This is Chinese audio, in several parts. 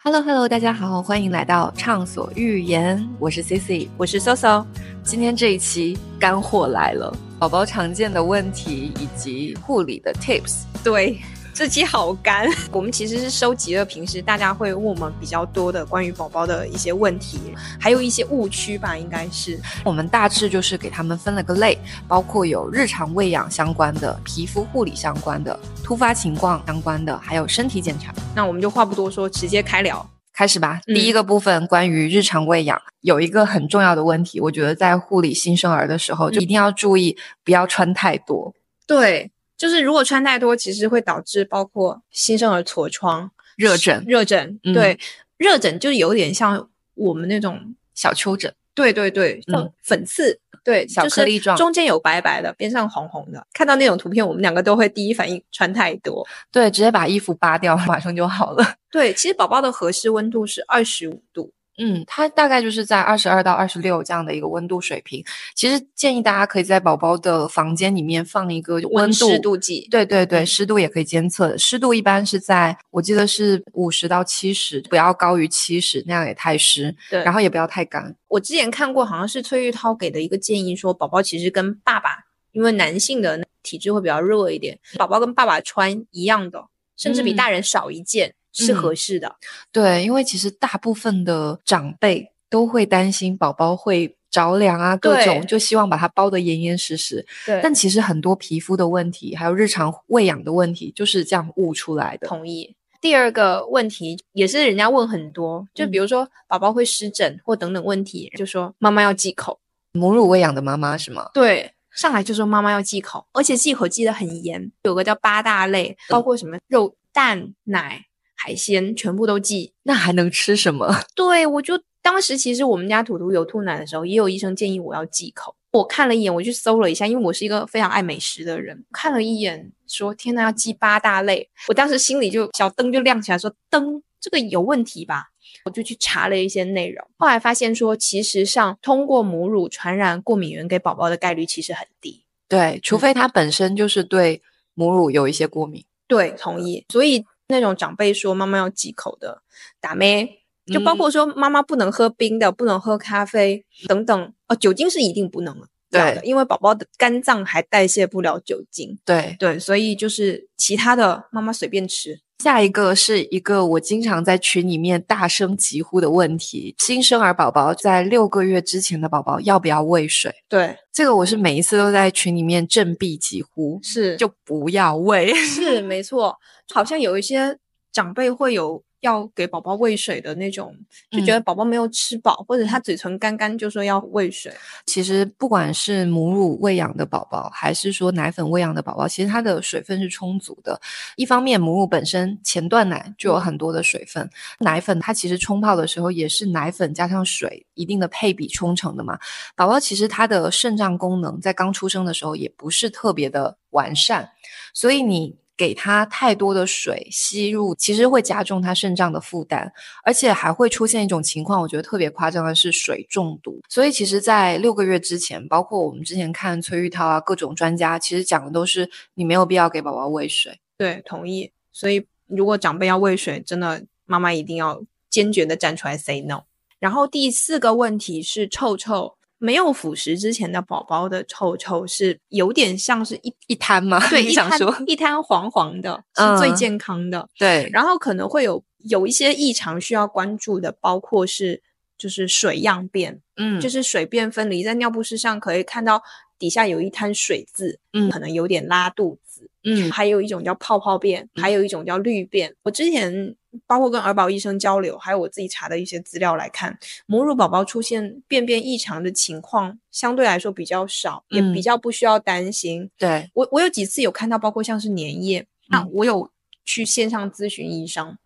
Hello Hello，大家好，欢迎来到畅所欲言，我是 C C，我是 Soso。今天这一期干货来了，宝宝常见的问题以及护理的 Tips。对。这期好干，我们其实是收集了平时大家会问我们比较多的关于宝宝的一些问题，还有一些误区吧，应该是我们大致就是给他们分了个类，包括有日常喂养相关的、皮肤护理相关的、突发情况相关的，还有身体检查。那我们就话不多说，直接开聊，开始吧。第一个部分关于日常喂养，有一个很重要的问题，我觉得在护理新生儿的时候就一定要注意，不要穿太多。对。就是如果穿太多，其实会导致包括新生儿痤疮、热疹、热疹。对，热疹就有点像我们那种小丘疹。对对对，像粉刺。对，小颗粒状，中间有白白的，边上红红的。看到那种图片，我们两个都会第一反应穿太多。对，直接把衣服扒掉，马上就好了。对，其实宝宝的合适温度是二十五度。嗯，它大概就是在二十二到二十六这样的一个温度水平。其实建议大家可以在宝宝的房间里面放一个温度湿度计。对对对，湿度也可以监测。湿度一般是在我记得是五十到七十，不要高于七十，那样也太湿。对，然后也不要太干。我之前看过，好像是崔玉涛给的一个建议，说宝宝其实跟爸爸，因为男性的体质会比较热一点，宝宝跟爸爸穿一样的，甚至比大人少一件。是合适的，对，因为其实大部分的长辈都会担心宝宝会着凉啊，各种就希望把它包得严严实实。对，但其实很多皮肤的问题，还有日常喂养的问题，就是这样悟出来的。同意。第二个问题也是人家问很多，就比如说宝宝会湿疹或等等问题，就说妈妈要忌口。母乳喂养的妈妈是吗？对，上来就说妈妈要忌口，而且忌口忌得很严，有个叫八大类，包括什么肉、蛋、奶。海鲜全部都忌，那还能吃什么？对，我就当时其实我们家图图有吐奶的时候，也有医生建议我要忌口。我看了一眼，我去搜了一下，因为我是一个非常爱美食的人，看了一眼说：“天呐，要忌八大类。”我当时心里就小灯就亮起来，说：“灯这个有问题吧？”我就去查了一些内容，后来发现说，其实上通过母乳传染过敏源给宝宝的概率其实很低。对，除非他本身就是对母乳有一些过敏。对，同意。所以。那种长辈说妈妈要忌口的打咩，就包括说妈妈不能喝冰的，不能喝咖啡等等。哦，酒精是一定不能了，对，因为宝宝的肝脏还代谢不了酒精。对对，所以就是其他的妈妈随便吃。下一个是一个我经常在群里面大声疾呼的问题：新生儿宝宝在六个月之前的宝宝要不要喂水？对，这个我是每一次都在群里面振臂疾呼，是就不要喂，是没错。好像有一些长辈会有。要给宝宝喂水的那种，就觉得宝宝没有吃饱，或者他嘴唇干干，就说要喂水。其实不管是母乳喂养的宝宝，还是说奶粉喂养的宝宝，其实它的水分是充足的。一方面，母乳本身前段奶就有很多的水分，奶粉它其实冲泡的时候也是奶粉加上水一定的配比冲成的嘛。宝宝其实他的肾脏功能在刚出生的时候也不是特别的完善，所以你。给他太多的水吸入，其实会加重他肾脏的负担，而且还会出现一种情况，我觉得特别夸张的是水中毒。所以，其实，在六个月之前，包括我们之前看崔玉涛啊，各种专家其实讲的都是你没有必要给宝宝喂水。对，同意。所以，如果长辈要喂水，真的妈妈一定要坚决的站出来 say no。然后第四个问题是臭臭。没有辅食之前的宝宝的臭臭是有点像是一一滩吗？对，一滩一滩黄黄的，是最健康的。对，然后可能会有有一些异常需要关注的，包括是就是水样便，嗯，就是水便分离，在尿不湿上可以看到底下有一滩水渍，嗯，可能有点拉肚子，嗯，还有一种叫泡泡便，还有一种叫绿便。我之前。包括跟儿保医生交流，还有我自己查的一些资料来看，母乳宝宝出现便便异常的情况相对来说比较少，也比较不需要担心。对我，我有几次有看到，包括像是粘液，那我有去线上咨询医生。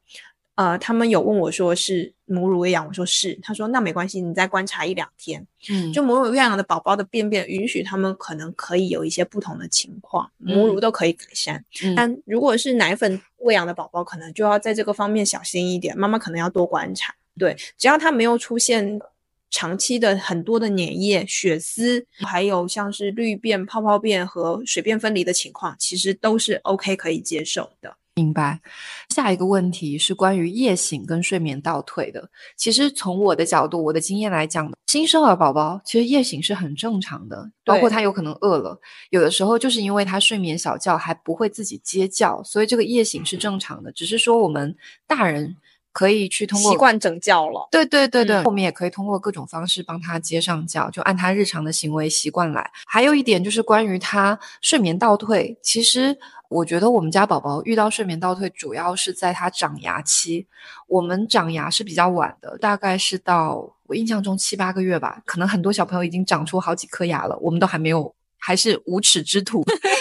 呃，他们有问我说是母乳喂养，我说是，他说那没关系，你再观察一两天，嗯，就母乳喂养的宝宝的便便允许他们可能可以有一些不同的情况，母乳都可以改善，但如果是奶粉喂养的宝宝，可能就要在这个方面小心一点，妈妈可能要多观察，对，只要他没有出现长期的很多的粘液、血丝，还有像是绿便、泡泡便和水便分离的情况，其实都是 OK 可以接受的。明白。下一个问题是关于夜醒跟睡眠倒退的。其实从我的角度、我的经验来讲，新生儿宝宝其实夜醒是很正常的，包括他有可能饿了，有的时候就是因为他睡眠小觉还不会自己接觉，所以这个夜醒是正常的。只是说我们大人。可以去通过习惯整教了，对对对对，我们也可以通过各种方式帮他接上教，就按他日常的行为习惯来。还有一点就是关于他睡眠倒退，其实我觉得我们家宝宝遇到睡眠倒退，主要是在他长牙期。我们长牙是比较晚的，大概是到我印象中七八个月吧，可能很多小朋友已经长出好几颗牙了，我们都还没有，还是无耻之徒。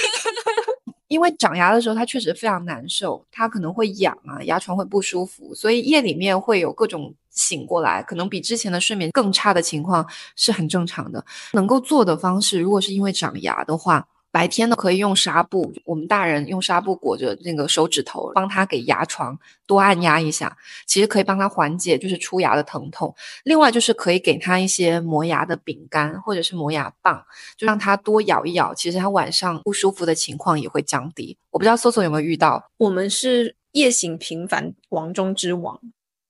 因为长牙的时候，它确实非常难受，它可能会痒啊，牙床会不舒服，所以夜里面会有各种醒过来，可能比之前的睡眠更差的情况是很正常的。能够做的方式，如果是因为长牙的话。白天呢，可以用纱布，我们大人用纱布裹着那个手指头，帮他给牙床多按压一下，其实可以帮他缓解就是出牙的疼痛。另外就是可以给他一些磨牙的饼干或者是磨牙棒，就让他多咬一咬，其实他晚上不舒服的情况也会降低。我不知道搜索有没有遇到，我们是夜醒频繁王中之王。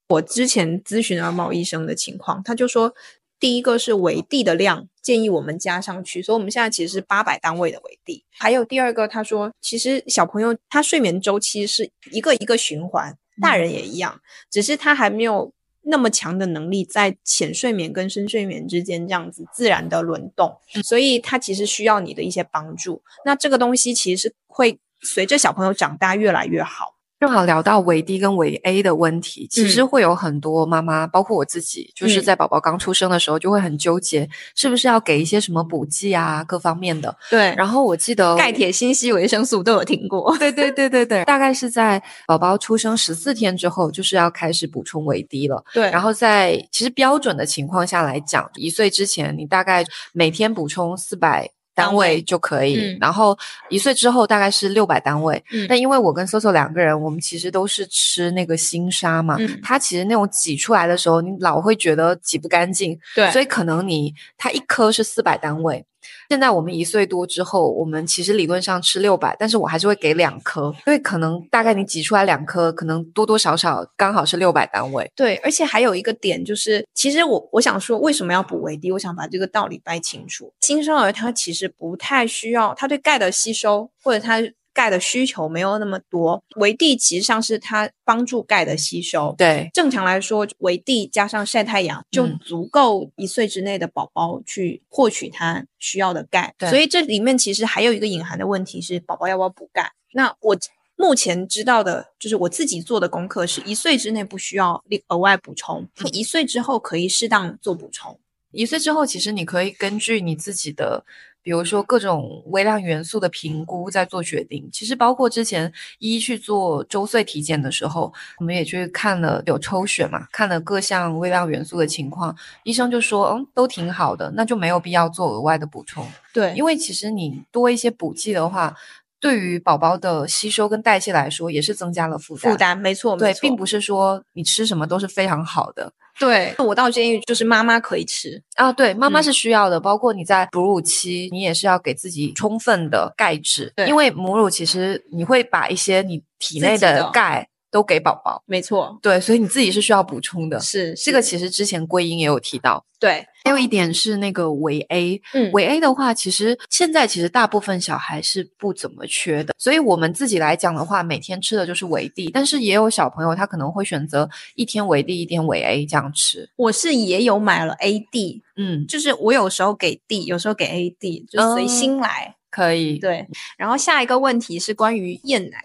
我之前咨询了毛医生的情况，他就说。第一个是维 D 的量，建议我们加上去，所以我们现在其实是八百单位的维 D。还有第二个，他说其实小朋友他睡眠周期是一个一个循环，大人也一样，只是他还没有那么强的能力在浅睡眠跟深睡眠之间这样子自然的轮动，所以他其实需要你的一些帮助。那这个东西其实是会随着小朋友长大越来越好。正好聊到维 D 跟维 A 的问题，其实会有很多妈妈，包括我自己，就是在宝宝刚出生的时候就会很纠结，是不是要给一些什么补剂啊，各方面的。对。然后我记得钙、铁、锌、硒、维生素都有听过。对对对对对，大概是在宝宝出生十四天之后，就是要开始补充维 D 了。对。然后在其实标准的情况下来讲，一岁之前你大概每天补充四百。单位就可以，然后一岁之后大概是六百单位。但因为我跟 Soso 两个人，我们其实都是吃那个新沙嘛，它其实那种挤出来的时候，你老会觉得挤不干净，对，所以可能你它一颗是四百单位。现在我们一岁多之后，我们其实理论上吃六百，但是我还是会给两颗，因为可能大概你挤出来两颗，可能多多少少刚好是六百单位。对，而且还有一个点就是，其实我我想说，为什么要补维 D？我想把这个道理掰清楚。新生儿他其实不太需要，他对钙的吸收或者他。钙的需求没有那么多，维 D 其实上是它帮助钙的吸收。对，正常来说，维 D 加上晒太阳就足够一岁之内的宝宝去获取他需要的钙。所以这里面其实还有一个隐含的问题是，宝宝要不要补钙？那我目前知道的就是我自己做的功课是一岁之内不需要另额外补充，一岁之后可以适当做补充。一岁之后，其实你可以根据你自己的。比如说各种微量元素的评估，在做决定。其实包括之前一去做周岁体检的时候，我们也去看了有抽血嘛，看了各项微量元素的情况，医生就说，嗯，都挺好的，那就没有必要做额外的补充。对，因为其实你多一些补剂的话，对于宝宝的吸收跟代谢来说，也是增加了负担。负担，没错，对，并不是说你吃什么都是非常好的。对。我倒建议就是妈妈可以吃。啊，对，妈妈是需要的，包括你在哺乳期，你也是要给自己充分的钙质，因为母乳其实你会把一些你体内的钙都给宝宝，没错，对，所以你自己是需要补充的，是。这个其实之前桂英也有提到，对。还有一点是那个维 A，嗯，维 A 的话，其实现在其实大部分小孩是不怎么缺的，所以我们自己来讲的话，每天吃的就是维 D，但是也有小朋友他可能会选择一天维 D，一天维 A 这样吃。我是也有买了 AD，嗯，就是我有时候给 D，有时候给 AD，就随心来，可以。对，然后下一个问题是关于厌奶，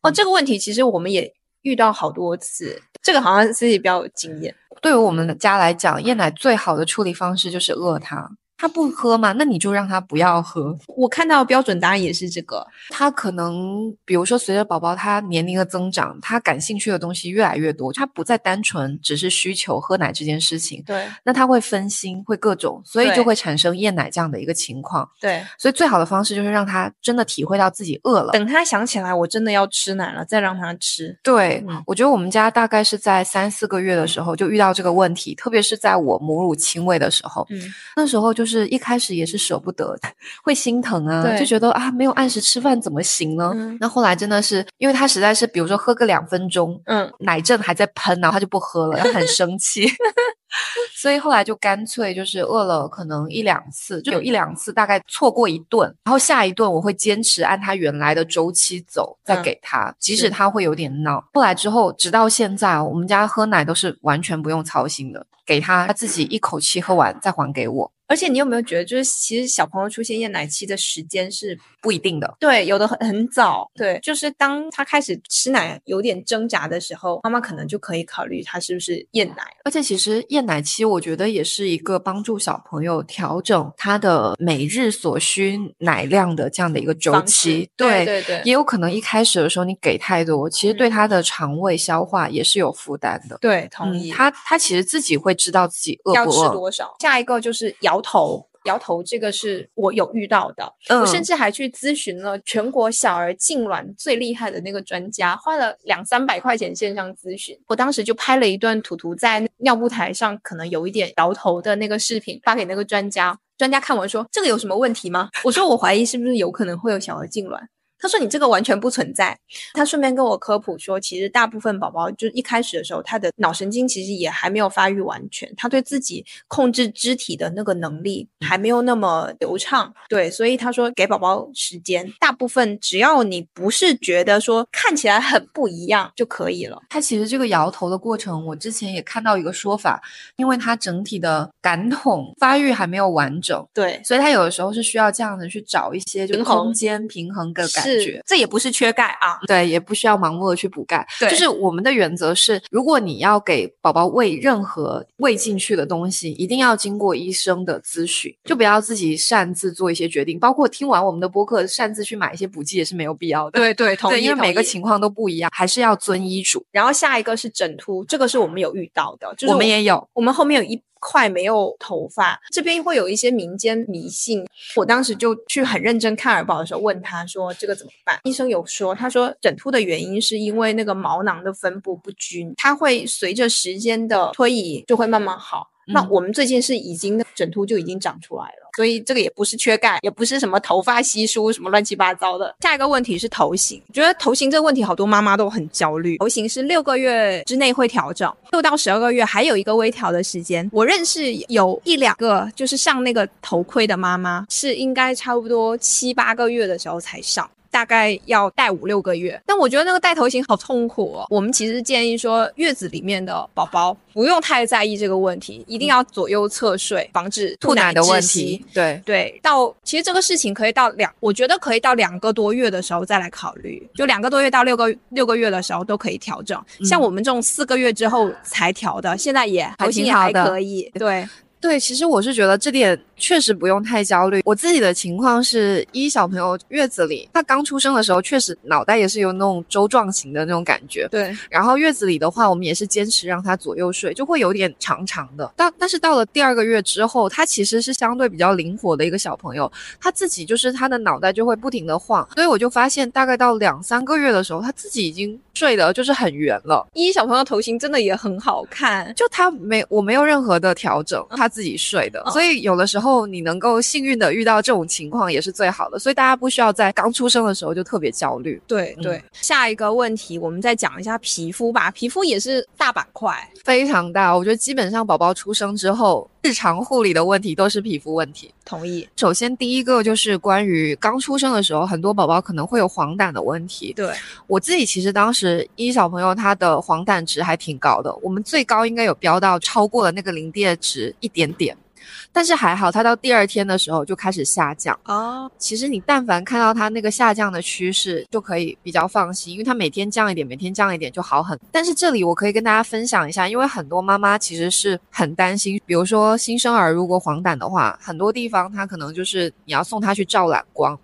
哦，这个问题其实我们也遇到好多次，这个好像自己比较有经验。对于我们家来讲，夜奶最好的处理方式就是饿它。他不喝嘛，那你就让他不要喝。我看到标准答案也是这个。他可能，比如说，随着宝宝他年龄的增长，他感兴趣的东西越来越多，他不再单纯只是需求喝奶这件事情。对。那他会分心，会各种，所以就会产生厌奶这样的一个情况。对。所以最好的方式就是让他真的体会到自己饿了，等他想起来我真的要吃奶了，再让他吃。对，我觉得我们家大概是在三四个月的时候就遇到这个问题，特别是在我母乳亲喂的时候，嗯，那时候就就是一开始也是舍不得，会心疼啊，就觉得啊没有按时吃饭怎么行呢？那后来真的是，因为他实在是，比如说喝个两分钟，嗯，奶阵还在喷，然后他就不喝了，他很生气。所以后来就干脆就是饿了，可能一两次，就有一两次大概错过一顿，然后下一顿我会坚持按他原来的周期走，再给他，即使他会有点闹。后来之后，直到现在，我们家喝奶都是完全不用操心的，给他他自己一口气喝完再还给我。而且你有没有觉得，就是其实小朋友出现厌奶期的时间是不一定的，对，有的很很早，对，就是当他开始吃奶有点挣扎的时候，妈妈可能就可以考虑他是不是厌奶。而且其实厌奶期，我觉得也是一个帮助小朋友调整他的每日所需奶量的这样的一个周期。对对对，也有可能一开始的时候你给太多，其实对他的肠胃消化也是有负担的。对，同意。他他其实自己会知道自己饿不饿。要吃多少？下一个就是摇。摇头，摇头，这个是我有遇到的。我甚至还去咨询了全国小儿痉挛最厉害的那个专家，花了两三百块钱线上咨询。我当时就拍了一段图图在尿布台上可能有一点摇头的那个视频，发给那个专家。专家看完说：“这个有什么问题吗？”我说：“我怀疑是不是有可能会有小儿痉挛。”他说：“你这个完全不存在。”他顺便跟我科普说，其实大部分宝宝就一开始的时候，他的脑神经其实也还没有发育完全，他对自己控制肢体的那个能力还没有那么流畅。对，所以他说给宝宝时间，大部分只要你不是觉得说看起来很不一样就可以了。他其实这个摇头的过程，我之前也看到一个说法，因为他整体的感统发育还没有完整，对，所以他有的时候是需要这样子去找一些就空间平衡的感。是，这也不是缺钙啊，对，也不需要盲目的去补钙。对，就是我们的原则是，如果你要给宝宝喂任何喂进去的东西，一定要经过医生的咨询，就不要自己擅自做一些决定。包括听完我们的播客，擅自去买一些补剂也是没有必要的。对 对，同意。因为每个情况都不一样，还是要遵医嘱。然后下一个是枕秃，这个是我们有遇到的，就是我们也有，我们后面有一。快没有头发，这边会有一些民间迷信。我当时就去很认真看耳宝的时候，问他说：“这个怎么办？”医生有说，他说整秃的原因是因为那个毛囊的分布不均，它会随着时间的推移就会慢慢好。那我们最近是已经枕秃就已经长出来了，所以这个也不是缺钙，也不是什么头发稀疏什么乱七八糟的。下一个问题是头型，觉得头型这个问题好多妈妈都很焦虑。头型是六个月之内会调整，六到十二个月还有一个微调的时间。我认识有一两个就是上那个头盔的妈妈，是应该差不多七八个月的时候才上。大概要戴五六个月，但我觉得那个戴头型好痛苦哦。我们其实建议说，月子里面的宝宝不用太在意这个问题，一定要左右侧睡，防止吐奶的问题。对对，到其实这个事情可以到两，我觉得可以到两个多月的时候再来考虑，就两个多月到六个六个月的时候都可以调整。像我们这种四个月之后才调的，现在也头型也还可以。对。对，其实我是觉得这点确实不用太焦虑。我自己的情况是，一小朋友月子里，他刚出生的时候，确实脑袋也是有那种周状型的那种感觉。对。然后月子里的话，我们也是坚持让他左右睡，就会有点长长的。但但是到了第二个月之后，他其实是相对比较灵活的一个小朋友，他自己就是他的脑袋就会不停的晃。所以我就发现，大概到两三个月的时候，他自己已经睡的就是很圆了。依依小朋友头型真的也很好看，就他没我没有任何的调整，他。自己睡的，所以有的时候你能够幸运的遇到这种情况也是最好的。所以大家不需要在刚出生的时候就特别焦虑。对对，下一个问题我们再讲一下皮肤吧。皮肤也是大板块，非常大。我觉得基本上宝宝出生之后，日常护理的问题都是皮肤问题。同意。首先第一个就是关于刚出生的时候，很多宝宝可能会有黄疸的问题。对我自己其实当时一小朋友他的黄疸值还挺高的，我们最高应该有飙到超过了那个临界值一点点。但是还好，他到第二天的时候就开始下降哦。其实你但凡看到他那个下降的趋势，就可以比较放心，因为他每天降一点，每天降一点就好很。但是这里我可以跟大家分享一下，因为很多妈妈其实是很担心，比如说新生儿如果黄疸的话，很多地方他可能就是你要送他去照蓝光，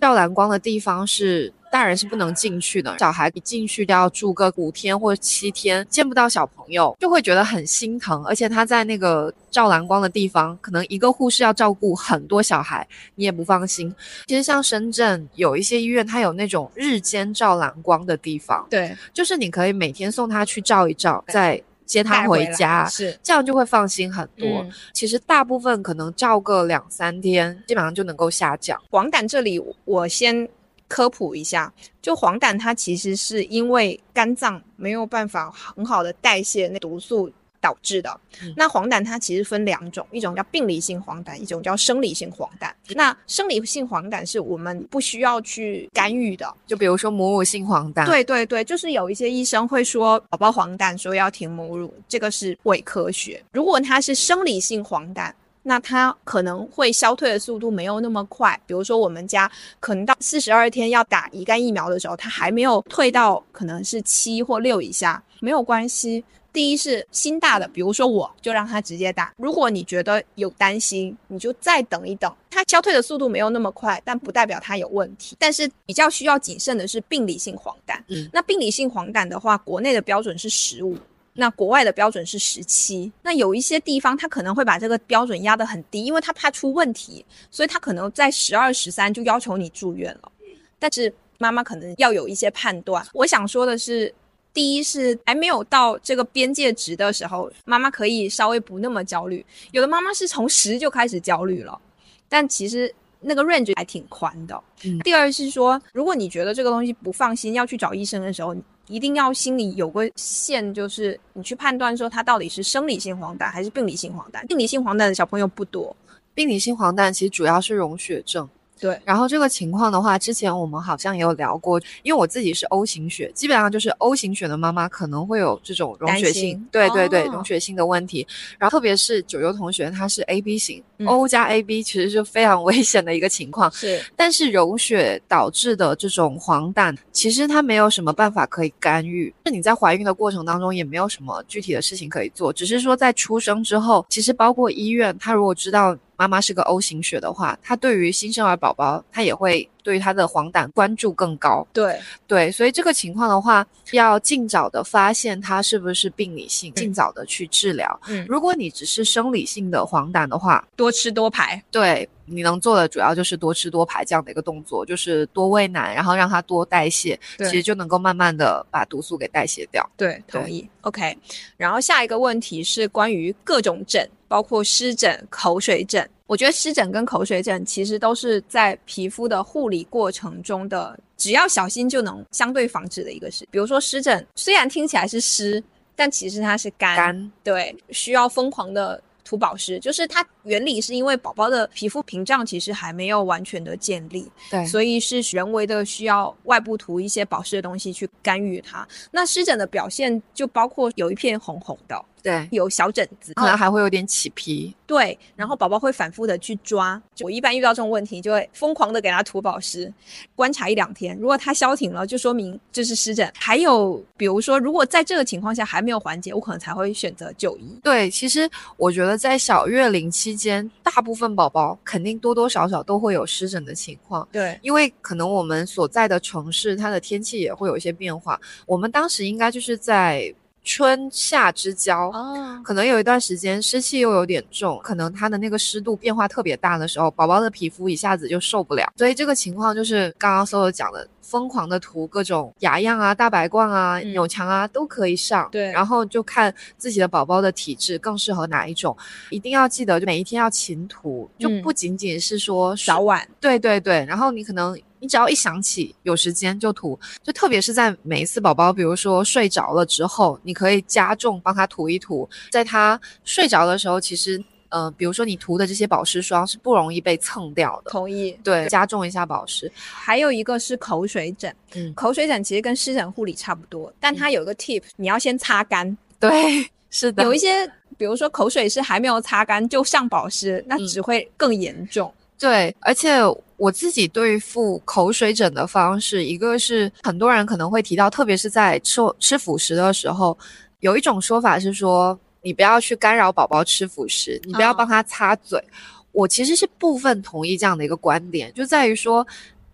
照蓝光的地方是。大人是不能进去的，小孩一进去都要住个五天或者七天，见不到小朋友就会觉得很心疼。而且他在那个照蓝光的地方，可能一个护士要照顾很多小孩，你也不放心。其实像深圳有一些医院，它有那种日间照蓝光的地方，对，就是你可以每天送他去照一照，再。接他回家，是这样就会放心很多。其实大部分可能照个两三天，基本上就能够下降。黄疸这里我先科普一下，就黄疸它其实是因为肝脏没有办法很好的代谢那毒素。导致的那黄疸它其实分两种，一种叫病理性黄疸，一种叫生理性黄疸。那生理性黄疸是我们不需要去干预的，就比如说母乳性黄疸。对对对，就是有一些医生会说宝宝黄疸，说要停母乳，这个是伪科学。如果它是生理性黄疸，那它可能会消退的速度没有那么快。比如说我们家可能到四十二天要打乙肝疫苗的时候，它还没有退到可能是七或六以下，没有关系。第一是心大的，比如说我就让他直接打。如果你觉得有担心，你就再等一等。它消退的速度没有那么快，但不代表它有问题。但是比较需要谨慎的是病理性黄疸。嗯，那病理性黄疸的话，国内的标准是十五，那国外的标准是十七。那有一些地方他可能会把这个标准压得很低，因为他怕出问题，所以他可能在十二、十三就要求你住院了。但是妈妈可能要有一些判断。我想说的是。第一是还没有到这个边界值的时候，妈妈可以稍微不那么焦虑。有的妈妈是从十就开始焦虑了，但其实那个 range 还挺宽的。第二是说，如果你觉得这个东西不放心，要去找医生的时候，一定要心里有个线，就是你去判断说他到底是生理性黄疸还是病理性黄疸。病理性黄疸的小朋友不多，病理性黄疸其实主要是溶血症。对，然后这个情况的话，之前我们好像也有聊过，因为我自己是 O 型血，基本上就是 O 型血的妈妈可能会有这种溶血性，对对对，溶血性的问题。然后特别是九优同学，他是 AB 型，O 加 AB 其实是非常危险的一个情况。是，但是溶血导致的这种黄疸，其实它没有什么办法可以干预，那你在怀孕的过程当中也没有什么具体的事情可以做，只是说在出生之后，其实包括医院，他如果知道。妈妈是个 O 型血的话，她对于新生儿宝宝，她也会对于他的黄疸关注更高。对对，所以这个情况的话，要尽早的发现它是不是病理性，尽早的去治疗。嗯，如果你只是生理性的黄疸的话，多吃多排。对，你能做的主要就是多吃多排这样的一个动作，就是多喂奶，然后让它多代谢，其实就能够慢慢的把毒素给代谢掉。对，同意。OK，然后下一个问题是关于各种疹。包括湿疹、口水疹，我觉得湿疹跟口水疹其实都是在皮肤的护理过程中的，只要小心就能相对防止的一个事。比如说湿疹，虽然听起来是湿，但其实它是干，对，需要疯狂的涂保湿。就是它原理是因为宝宝的皮肤屏障其实还没有完全的建立，对，所以是人为的需要外部涂一些保湿的东西去干预它。那湿疹的表现就包括有一片红红的。对，有小疹子，可能还会有点起皮。对，然后宝宝会反复的去抓。我一般遇到这种问题，就会疯狂的给他涂保湿，观察一两天。如果他消停了，就说明这是湿疹。还有，比如说，如果在这个情况下还没有缓解，我可能才会选择就医。对，其实我觉得在小月龄期间，大部分宝宝肯定多多少少都会有湿疹的情况。对，因为可能我们所在的城市，它的天气也会有一些变化。我们当时应该就是在。春夏之交，可能有一段时间湿气又有点重，可能它的那个湿度变化特别大的时候，宝宝的皮肤一下子就受不了。所以这个情况就是刚刚 Solo 讲的，疯狂的涂各种雅漾啊、大白罐啊、扭强啊都可以上。对，然后就看自己的宝宝的体质更适合哪一种，一定要记得就每一天要勤涂，就不仅仅是说早晚。对对对，然后你可能。你只要一想起有时间就涂，就特别是在每一次宝宝，比如说睡着了之后，你可以加重帮他涂一涂。在他睡着的时候，其实，呃，比如说你涂的这些保湿霜是不容易被蹭掉的。同意。对，加重一下保湿。还有一个是口水疹，嗯，口水疹其实跟湿疹护理差不多，但它有个 tip，你要先擦干。对，是的。有一些，比如说口水是还没有擦干就上保湿，那只会更严重。对，而且。我自己对付口水疹的方式，一个是很多人可能会提到，特别是在吃吃辅食的时候，有一种说法是说，你不要去干扰宝宝吃辅食，你不要帮他擦嘴。我其实是部分同意这样的一个观点，就在于说，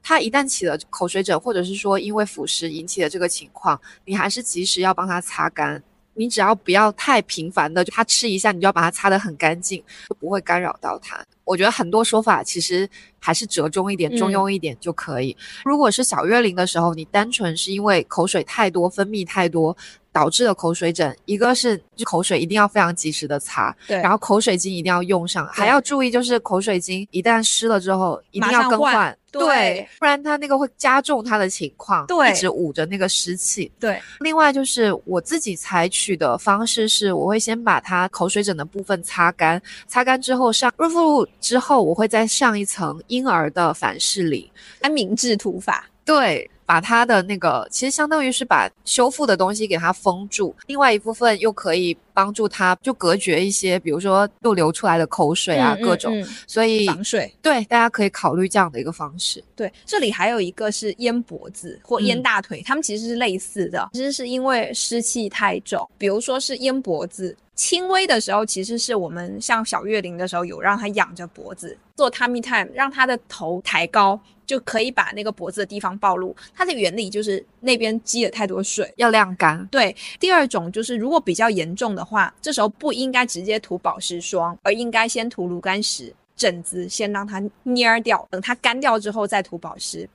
他一旦起了口水疹，或者是说因为辅食引起的这个情况，你还是及时要帮他擦干。你只要不要太频繁的，就他吃一下，你就要把它擦得很干净，就不会干扰到他。我觉得很多说法其实还是折中一点、中庸一点就可以。如果是小月龄的时候，你单纯是因为口水太多、分泌太多。导致的口水疹，一个是就口水一定要非常及时的擦，对，然后口水巾一定要用上，还要注意就是口水巾一旦湿了之后一定要更换。对，不然他那个会加重他的情况，对，一直捂着那个湿气。对，另外就是我自己采取的方式是，我会先把它口水疹的部分擦干，擦干之后上润肤露之后，我会再上一层婴儿的凡士林安明治涂法。对。把它的那个，其实相当于是把修复的东西给它封住，另外一部分又可以帮助它就隔绝一些，比如说又流出来的口水啊，各种，所以防水。对，大家可以考虑这样的一个方式。对，这里还有一个是淹脖子或淹大腿，它们其实是类似的，其实是因为湿气太重，比如说是淹脖子。轻微的时候，其实是我们像小月龄的时候，有让他仰着脖子做 tummy time，让他的头抬高，就可以把那个脖子的地方暴露。它的原理就是那边积了太多水，要晾干。对，第二种就是如果比较严重的话，这时候不应该直接涂保湿霜，而应该先涂炉甘石，疹子先让它蔫掉，等它干掉之后再涂保湿。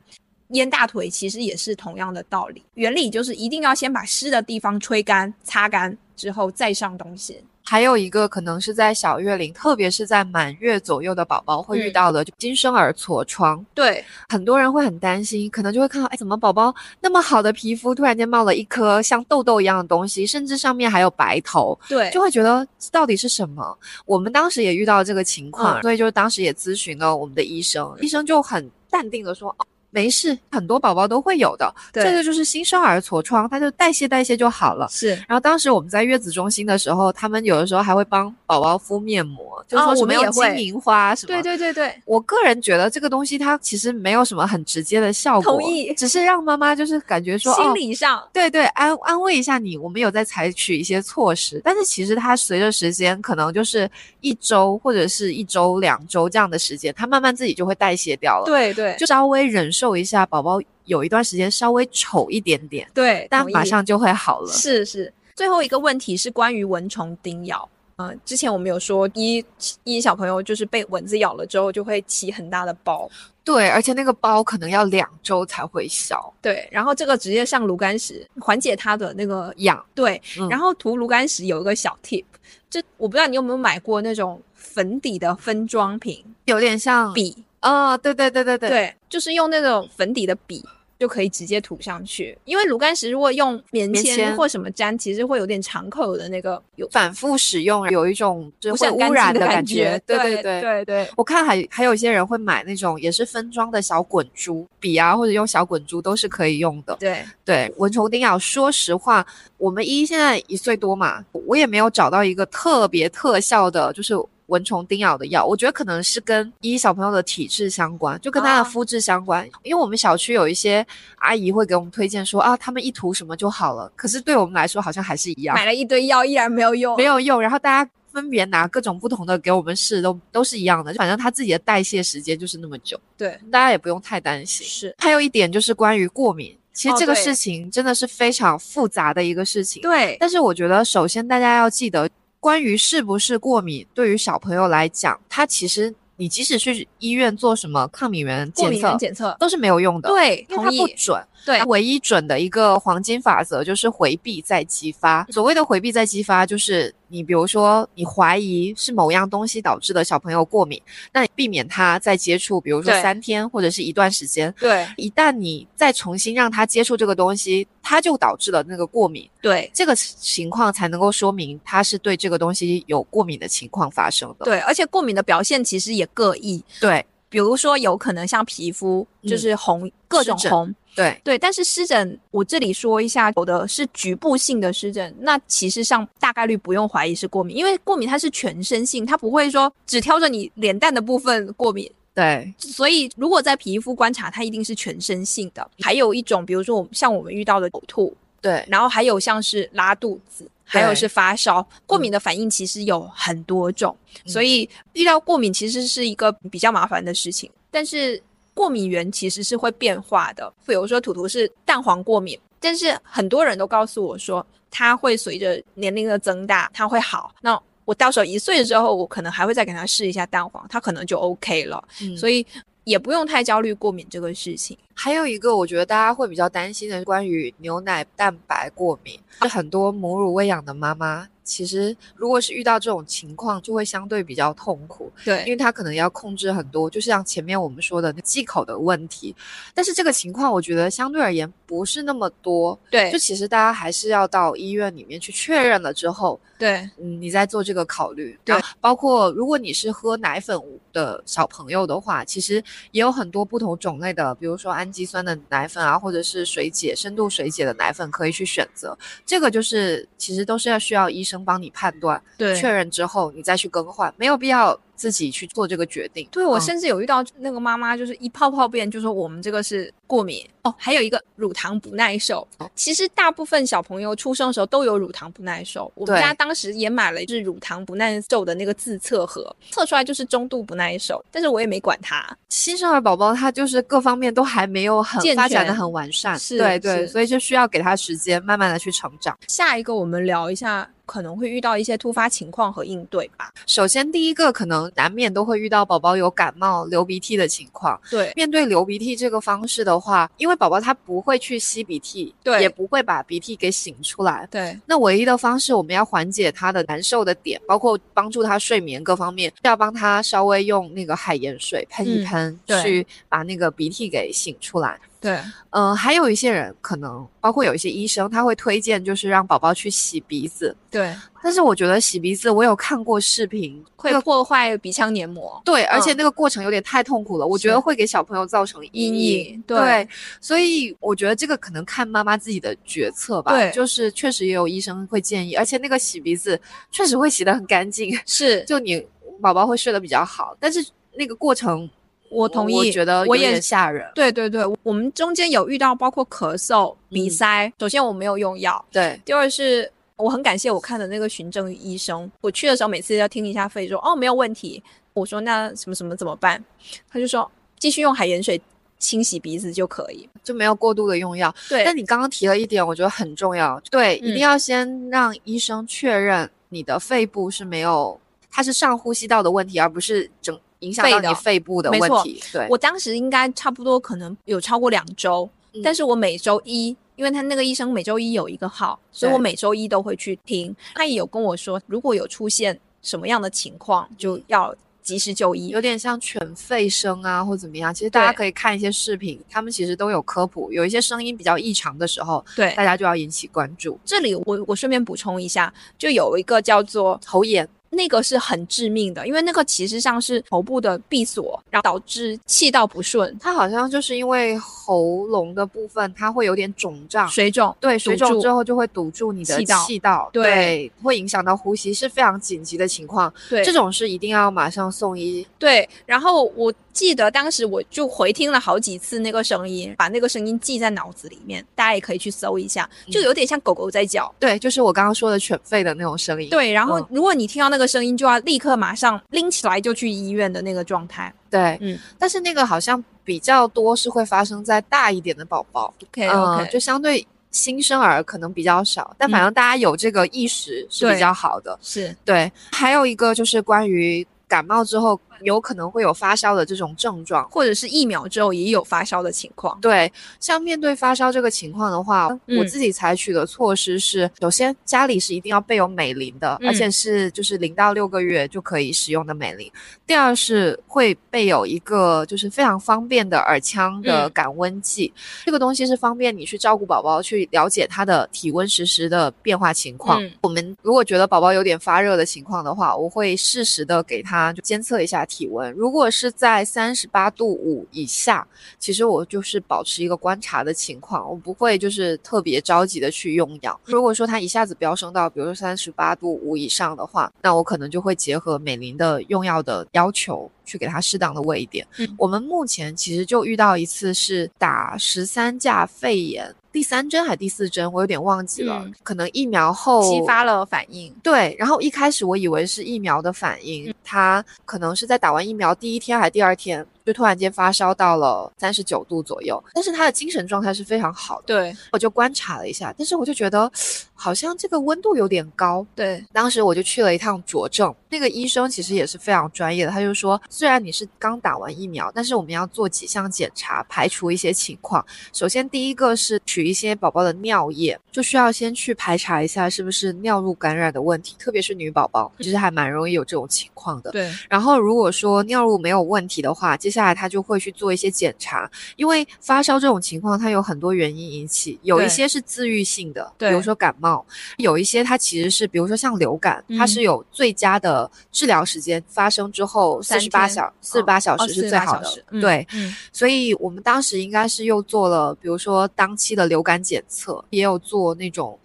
淹大腿其实也是同样的道理，原理就是一定要先把湿的地方吹干、擦干。之后再上东西，还有一个可能是在小月龄，特别是在满月左右的宝宝会遇到的，就新生儿痤疮。对，很多人会很担心，可能就会看到，哎，怎么宝宝那么好的皮肤，突然间冒了一颗像痘痘一样的东西，甚至上面还有白头。对，就会觉得到底是什么？我们当时也遇到这个情况，所以就当时也咨询了我们的医生，医生就很淡定的说。没事，很多宝宝都会有的。这个就是新生儿痤疮，它就代谢代谢就好了。是。然后当时我们在月子中心的时候，他们有的时候还会帮宝宝敷面膜，就说什么用金银花什么。对对对对。我个人觉得这个东西它其实没有什么很直接的效果，同意。只是让妈妈就是感觉说心理上，对对，安安慰一下你，我们有在采取一些措施。但是其实它随着时间，可能就是一周或者是一周两周这样的时间，它慢慢自己就会代谢掉了。对对，就稍微忍受一下宝宝。有一段时间稍微丑一点点，对，但马上就会好了。是是，最后一个问题是关于蚊虫叮咬。嗯，之前我们有说，一一小朋友就是被蚊子咬了之后就会起很大的包，对，而且那个包可能要两周才会消。对，然后这个直接上炉甘石缓解它的那个痒。对，然后涂炉甘石有一个小 tip，这我不知道你有没有买过那种粉底的分装瓶，有点像笔。啊，对对对对对，对，就是用那种粉底的笔就可以直接涂上去。因为炉甘石如果用棉签或什么粘，其实会有点长口的那个，有反复使用有一种就会污染的感觉。对对对对对，我看还还有一些人会买那种也是分装的小滚珠笔啊，或者用小滚珠都是可以用的。对对，蚊虫叮咬，说实话，我们一现在一岁多嘛，我也没有找到一个特别特效的，就是。蚊虫叮咬的药，我觉得可能是跟一小朋友的体质相关，就跟他的肤质相关。因为我们小区有一些阿姨会给我们推荐说啊，他们一涂什么就好了。可是对我们来说好像还是一样，买了一堆药依然没有用，没有用。然后大家分别拿各种不同的给我们试，都都是一样的。反正他自己的代谢时间就是那么久，对，大家也不用太担心。是，还有一点就是关于过敏，其实这个事情真的是非常复杂的一个事情。对，但是我觉得首先大家要记得。关于是不是过敏，对于小朋友来讲，他其实你即使去医院做什么抗敏原检测，检测都是没有用的。对，因为它不准。对，唯一准的一个黄金法则就是回避再激发。所谓的回避再激发，就是你比如说你怀疑是某样东西导致的小朋友过敏，那你避免他再接触，比如说三天或者是一段时间。对，一旦你再重新让他接触这个东西，他就导致了那个过敏。对，这个情况才能够说明他是对这个东西有过敏的情况发生的。对，而且过敏的表现其实也各异。对，比如说有可能像皮肤就是红，各种红。对。对，但是湿疹，我这里说一下，有的是局部性的湿疹，那其实上大概率不用怀疑是过敏，因为过敏它是全身性，它不会说只挑着你脸蛋的部分过敏。对，所以如果在皮肤观察，它一定是全身性的。还有一种，比如说我像我们遇到的呕吐，对，然后还有像是拉肚子，还有是发烧，过敏的反应其实有很多种，所以遇到过敏其实是一个比较麻烦的事情，但是。过敏源其实是会变化的，比如说图图是蛋黄过敏，但是很多人都告诉我说，它会随着年龄的增大，它会好。那我到时候一岁之后，我可能还会再给他试一下蛋黄，他可能就 OK 了。所以也不用太焦虑过敏这个事情。还有一个，我觉得大家会比较担心的，关于牛奶蛋白过敏，是很多母乳喂养的妈妈。其实，如果是遇到这种情况，就会相对比较痛苦。对，因为他可能要控制很多，就像前面我们说的忌口的问题。但是这个情况，我觉得相对而言不是那么多。对，就其实大家还是要到医院里面去确认了之后，对，嗯，你在做这个考虑。对，包括如果你是喝奶粉的小朋友的话，其实也有很多不同种类的，比如说氨基酸的奶粉啊，或者是水解、深度水解的奶粉可以去选择。这个就是其实都是要需要医生帮你判断、确认之后，你再去更换，没有必要。自己去做这个决定。对我甚至有遇到那个妈妈，就是一泡泡便就说我们这个是过敏哦。还有一个乳糖不耐受，其实大部分小朋友出生的时候都有乳糖不耐受。我们家当时也买了是乳糖不耐受的那个自测盒，测出来就是中度不耐受，但是我也没管他。新生儿宝宝他就是各方面都还没有很发展的很完善，对对，所以就需要给他时间，慢慢的去成长。下一个我们聊一下。可能会遇到一些突发情况和应对吧。首先，第一个可能难免都会遇到宝宝有感冒、流鼻涕的情况。对，面对流鼻涕这个方式的话，因为宝宝他不会去吸鼻涕，对，也不会把鼻涕给擤出来。对，那唯一的方式，我们要缓解他的难受的点，包括帮助他睡眠各方面，要帮他稍微用那个海盐水喷一喷，去把那个鼻涕给擤出来。对，嗯，还有一些人可能，包括有一些医生，他会推荐就是让宝宝去洗鼻子。对，但是我觉得洗鼻子，我有看过视频，会破坏鼻腔黏膜。对，而且那个过程有点太痛苦了，我觉得会给小朋友造成阴影。对，所以我觉得这个可能看妈妈自己的决策吧。对，就是确实也有医生会建议，而且那个洗鼻子确实会洗得很干净，是，就你宝宝会睡得比较好，但是那个过程。我同意，觉得有点吓人。对对对，我们中间有遇到包括咳嗽、鼻塞。首先我没有用药，对。第二是我很感谢我看的那个循证医生。我去的时候每次要听一下肺，说哦没有问题。我说那什么什么怎么办？他就说继续用海盐水清洗鼻子就可以，就没有过度的用药。对。但你刚刚提了一点，我觉得很重要。对，一定要先让医生确认你的肺部是没有，它是上呼吸道的问题，而不是整。影响到你肺部的问题，对我当时应该差不多可能有超过两周，但是我每周一，因为他那个医生每周一有一个号，所以我每周一都会去听。他也有跟我说，如果有出现什么样的情况，就要及时就医。有点像犬吠声啊，或怎么样。其实大家可以看一些视频，他们其实都有科普，有一些声音比较异常的时候，对大家就要引起关注。这里我我顺便补充一下，就有一个叫做喉炎。那个是很致命的，因为那个其实上是头部的闭锁，然后导致气道不顺。它好像就是因为喉咙的部分，它会有点肿胀、水肿。对，水肿之后就会堵住你的气道，气道对，会影响到呼吸，是非常紧急的情况。对，这种是一定要马上送医。对，然后我。记得当时我就回听了好几次那个声音，把那个声音记在脑子里面。大家也可以去搜一下，就有点像狗狗在叫。对，就是我刚刚说的犬吠的那种声音。对，然后如果你听到那个声音，就要立刻马上拎起来就去医院的那个状态。对，嗯，但是那个好像比较多是会发生在大一点的宝宝。OK OK，就相对新生儿可能比较少，但反正大家有这个意识是比较好的。是对，还有一个就是关于感冒之后。有可能会有发烧的这种症状，或者是疫苗之后也有发烧的情况。对，像面对发烧这个情况的话，我自己采取的措施是：首先家里是一定要备有美林的，而且是就是零到六个月就可以使用的美林。第二是会备有一个就是非常方便的耳腔的感温计，这个东西是方便你去照顾宝宝，去了解他的体温实时的变化情况。我们如果觉得宝宝有点发热的情况的话，我会适时的给他就监测一下。体温如果是在三十八度五以下，其实我就是保持一个观察的情况，我不会就是特别着急的去用药。如果说它一下子飙升到，比如说三十八度五以上的话，那我可能就会结合美林的用药的要求，去给它适当的喂一点。我们目前其实就遇到一次是打十三价肺炎。第三针还是第四针，我有点忘记了。可能疫苗后激发了反应。对，然后一开始我以为是疫苗的反应，他可能是在打完疫苗第一天还是第二天，就突然间发烧到了三十九度左右，但是他的精神状态是非常好的。对，我就观察了一下，但是我就觉得好像这个温度有点高。对，当时我就去了一趟佐证，那个医生其实也是非常专业的，他就说，虽然你是刚打完疫苗，但是我们要做几项检查，排除一些情况。首先第一个是取一些宝宝的尿液，就需要先去排查一下是不是尿路感染的问题，特别是女宝宝，其实还蛮容易有这种情况的。对，然后如果说尿路没有问题的话，接下来他就会去做一些检查，因为发烧这种情况，它有很多原因引起，有一些是自愈性的，比如说感冒，有一些它其实是，比如说像流感，它是有最佳的治疗时间，发生之后四十八小四十八小时是最好的，对，所以我们当时应该是又做了，比如说当期的流感检测，也有做那种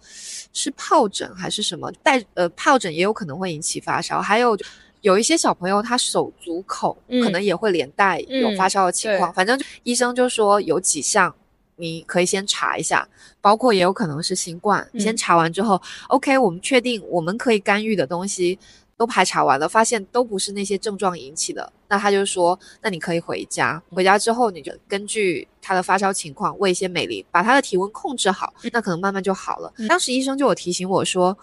是疱疹还是什么带呃疱疹也有可能会引起发烧，还有。有一些小朋友，他手足口可能也会连带有发烧的情况。反正医生就说有几项你可以先查一下，包括也有可能是新冠。先查完之后，OK，我们确定我们可以干预的东西都排查完了，发现都不是那些症状引起的，那他就说，那你可以回家。回家之后，你就根据他的发烧情况喂一些美林，把他的体温控制好，那可能慢慢就好了。当时医生就有提醒我说，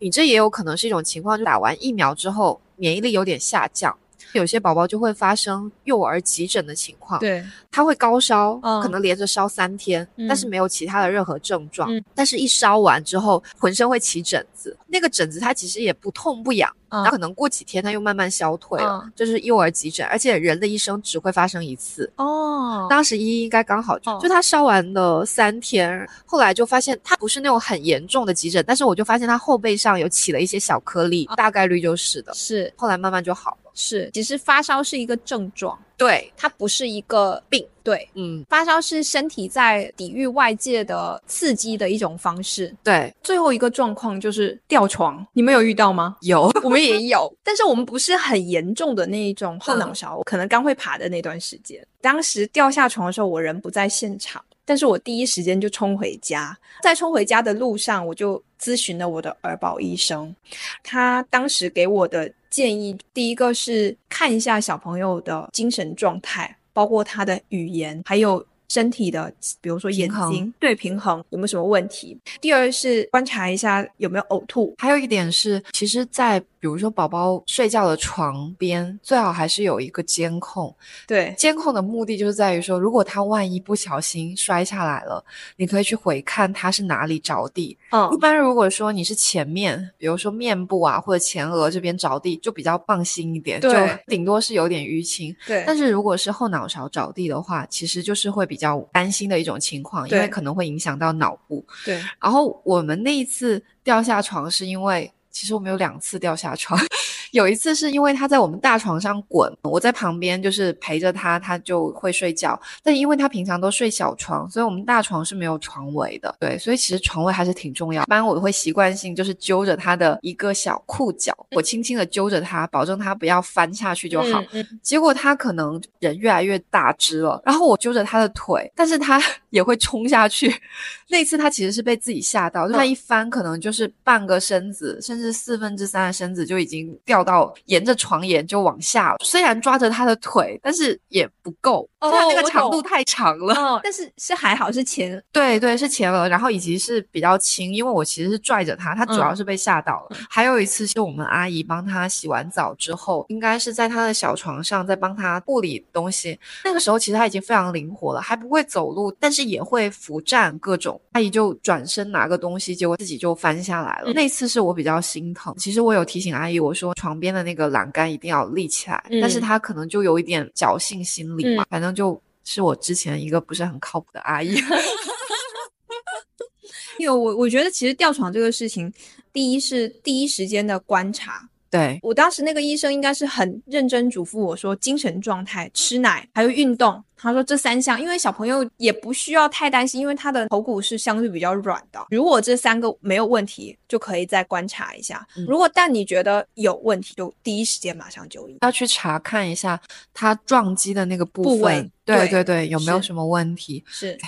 你这也有可能是一种情况，就打完疫苗之后。免疫力有点下降，有些宝宝就会发生幼儿急诊的情况。对，他会高烧，可能连着烧三天，但是没有其他的任何症状。但是，一烧完之后，浑身会起疹子。那个疹子它其实也不痛不痒。那可能过几天它又慢慢消退了，就是幼儿急诊，而且人的一生只会发生一次哦。当时依依应该刚好就他烧完了三天，后来就发现他不是那种很严重的急诊，但是我就发现他后背上有起了一些小颗粒，大概率就是的。是，后来慢慢就好了。是，其实发烧是一个症状，对，它不是一个病。对，嗯，发烧是身体在抵御外界的刺激的一种方式。对，最后一个状况就是吊床，你们有遇到吗？有，我们也有，但是我们不是很严重的那一种后脑勺，可能刚会爬的那段时间。当时掉下床的时候，我人不在现场，但是我第一时间就冲回家，在冲回家的路上，我就咨询了我的儿保医生，他当时给我的建议，第一个是看一下小朋友的精神状态。包括他的语言，还有身体的，比如说眼睛对平衡有没有什么问题？第二是观察一下有没有呕吐，还有一点是，其实，在。比如说，宝宝睡觉的床边最好还是有一个监控。对，监控的目的就是在于说，如果他万一不小心摔下来了，你可以去回看他是哪里着地。嗯，一般如果说你是前面，比如说面部啊或者前额这边着地，就比较放心一点，就顶多是有点淤青。对，但是如果是后脑勺着地的话，其实就是会比较担心的一种情况，因为可能会影响到脑部。对，然后我们那一次掉下床是因为。其实我们有两次掉下床，有一次是因为他在我们大床上滚，我在旁边就是陪着他，他就会睡觉。但因为他平常都睡小床，所以我们大床是没有床围的。对，所以其实床位还是挺重要。一般我会习惯性就是揪着他的一个小裤脚，我轻轻的揪着他，保证他不要翻下去就好。结果他可能人越来越大只了，然后我揪着他的腿，但是他 也会冲下去。那次他其实是被自己吓到，就他一翻可能就是半个身子，甚至。四分之三的身子就已经掉到沿着床沿就往下了，虽然抓着他的腿，但是也不够，他那个长度太长了。哦，但是是还好是前，对对是前额，然后以及是比较轻，因为我其实是拽着他，他主要是被吓到了。还有一次是我们阿姨帮他洗完澡之后，应该是在他的小床上在帮他护理东西，那个时候其实他已经非常灵活了，还不会走路，但是也会扶站各种。阿姨就转身拿个东西，结果自己就翻下来了。那次是我比较。心疼。其实我有提醒阿姨，我说床边的那个栏杆一定要立起来，但是他可能就有一点侥幸心理嘛。反正就是我之前一个不是很靠谱的阿姨。因为我我觉得其实吊床这个事情，第一是第一时间的观察。对我当时那个医生应该是很认真嘱咐我说，精神状态、吃奶还有运动。他说这三项，因为小朋友也不需要太担心，因为他的头骨是相对比较软的。如果这三个没有问题，就可以再观察一下。如果但你觉得有问题，就第一时间马上就医，要去查看一下他撞击的那个部分，对对对，有没有什么问题？是。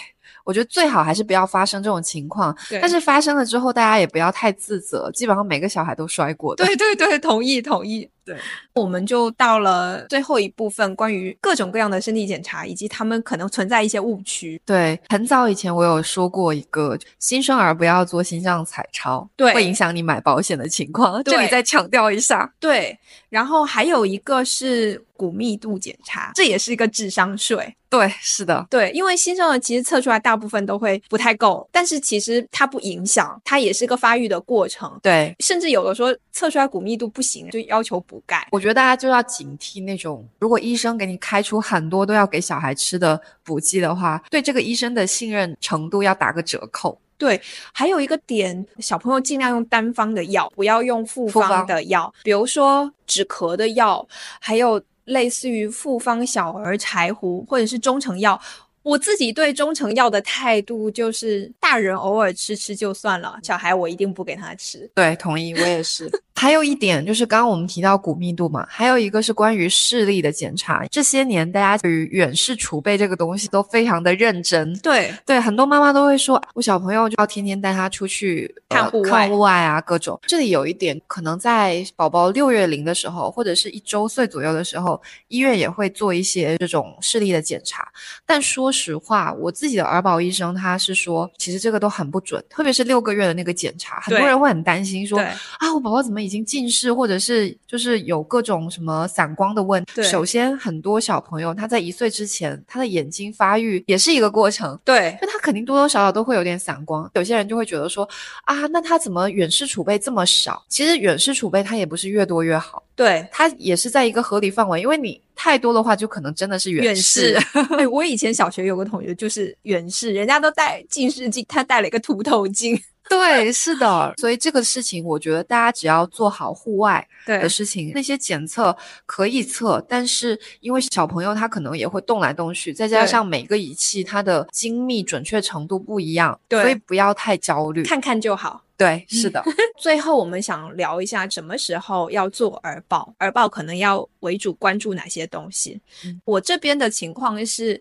我觉得最好还是不要发生这种情况，但是发生了之后，大家也不要太自责。基本上每个小孩都摔过的。对对对，同意同意。对，我们就到了最后一部分，关于各种各样的身体检查以及他们可能存在一些误区。对，很早以前我有说过一个新生儿不要做心脏彩超，对，会影响你买保险的情况。这里再强调一下。对，然后还有一个是。骨密度检查，这也是一个智商税。对，是的，对，因为新生儿其实测出来大部分都会不太够，但是其实它不影响，它也是个发育的过程。对，甚至有的说测出来骨密度不行，就要求补钙。我觉得大家就要警惕那种，如果医生给你开出很多都要给小孩吃的补剂的话，对这个医生的信任程度要打个折扣。对，还有一个点，小朋友尽量用单方的药，不要用复方的药，比如说止咳的药，还有。类似于复方小儿柴胡或者是中成药，我自己对中成药的态度就是，大人偶尔吃吃就算了，小孩我一定不给他吃。对，同意，我也是。还有一点就是，刚刚我们提到骨密度嘛，还有一个是关于视力的检查。这些年，大家对于远视储备这个东西都非常的认真。对对，很多妈妈都会说，我小朋友就要天天带他出去看户外，看户外啊，各种。这里有一点，可能在宝宝六月龄的时候，或者是一周岁左右的时候，医院也会做一些这种视力的检查。但说实话，我自己的儿保医生他是说，其实这个都很不准，特别是六个月的那个检查，很多人会很担心说，啊，我宝宝怎么已经。已经近视，或者是就是有各种什么散光的问题。首先很多小朋友他在一岁之前，他的眼睛发育也是一个过程。对，那他肯定多多少少都会有点散光。有些人就会觉得说啊，那他怎么远视储备这么少？其实远视储备它也不是越多越好，对，它也是在一个合理范围。因为你太多的话，就可能真的是远视。哎，我以前小学有个同学就是远视，人家都戴近视镜，他戴了一个凸透镜。对，是的，所以这个事情，我觉得大家只要做好户外的事情，那些检测可以测，但是因为小朋友他可能也会动来动去，再加上每个仪器它的精密准确程度不一样，所以不要太焦虑，看看就好。对，是的。最后我们想聊一下什么时候要做耳保，耳保可能要为主关注哪些东西。我这边的情况是，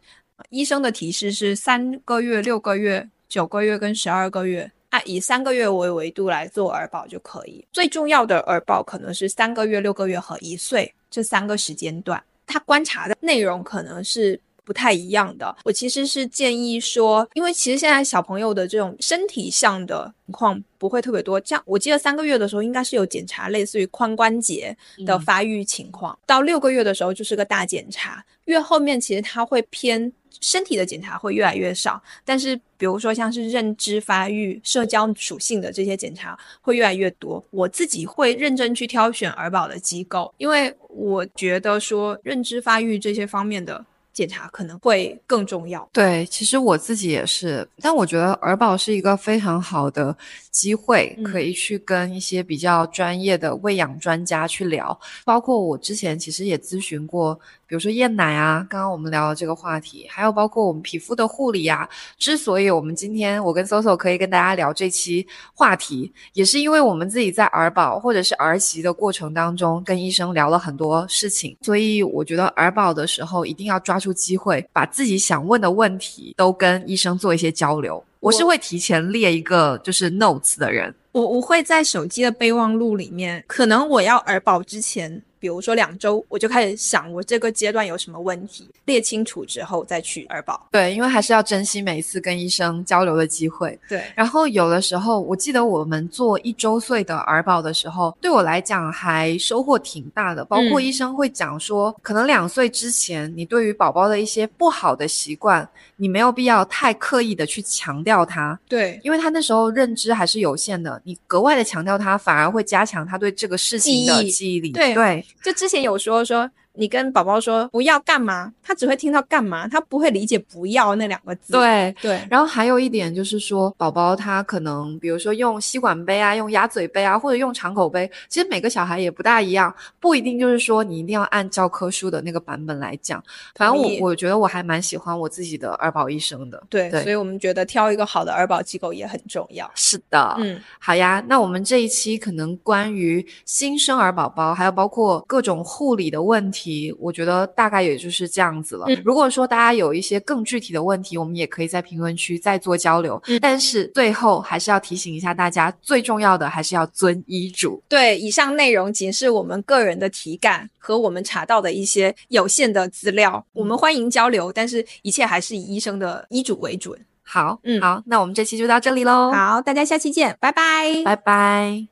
医生的提示是三个月、六个月、九个月跟十二个月。啊，以三个月为维度来做儿保就可以。最重要的儿保可能是三个月、六个月和一岁这三个时间段，他观察的内容可能是不太一样的。我其实是建议说，因为其实现在小朋友的这种身体上的情况不会特别多。像我记得三个月的时候应该是有检查类似于髋关节的发育情况，到六个月的时候就是个大检查，越后面其实它会偏。身体的检查会越来越少，但是比如说像是认知发育、社交属性的这些检查会越来越多。我自己会认真去挑选儿保的机构，因为我觉得说认知发育这些方面的。检查可能会更重要。对，其实我自己也是，但我觉得儿保是一个非常好的机会，可以去跟一些比较专业的喂养专家去聊。包括我之前其实也咨询过，比如说燕奶啊，刚刚我们聊的这个话题，还有包括我们皮肤的护理啊。之所以我们今天我跟 Soso 可以跟大家聊这期话题，也是因为我们自己在儿保或者是儿媳的过程当中，跟医生聊了很多事情。所以我觉得儿保的时候一定要抓。住机会，把自己想问的问题都跟医生做一些交流。我是会提前列一个就是 notes 的人，我我会在手机的备忘录里面，可能我要儿保之前。比如说两周，我就开始想我这个阶段有什么问题，列清楚之后再去儿保。对，因为还是要珍惜每一次跟医生交流的机会。对，然后有的时候，我记得我们做一周岁的儿保的时候，对我来讲还收获挺大的。包括医生会讲说，可能两岁之前，你对于宝宝的一些不好的习惯，你没有必要太刻意的去强调他。对，因为他那时候认知还是有限的，你格外的强调他，反而会加强他对这个事情的记忆力。对对。就之前有说说。你跟宝宝说不要干嘛，他只会听到干嘛，他不会理解不要那两个字。对对。然后还有一点就是说，宝宝他可能比如说用吸管杯啊，用鸭嘴杯啊，或者用敞口杯，其实每个小孩也不大一样，不一定就是说你一定要按教科书的那个版本来讲。反正我我觉得我还蛮喜欢我自己的儿保医生的。对，所以我们觉得挑一个好的儿保机构也很重要。是的，嗯，好呀。那我们这一期可能关于新生儿宝宝，还有包括各种护理的问题。题，我觉得大概也就是这样子了。如果说大家有一些更具体的问题，我们也可以在评论区再做交流。但是最后还是要提醒一下大家，最重要的还是要遵医嘱。对，以上内容仅是我们个人的体感和我们查到的一些有限的资料，我们欢迎交流，但是一切还是以医生的医嘱为准。好，嗯，好，那我们这期就到这里喽。好，大家下期见，拜拜，拜拜。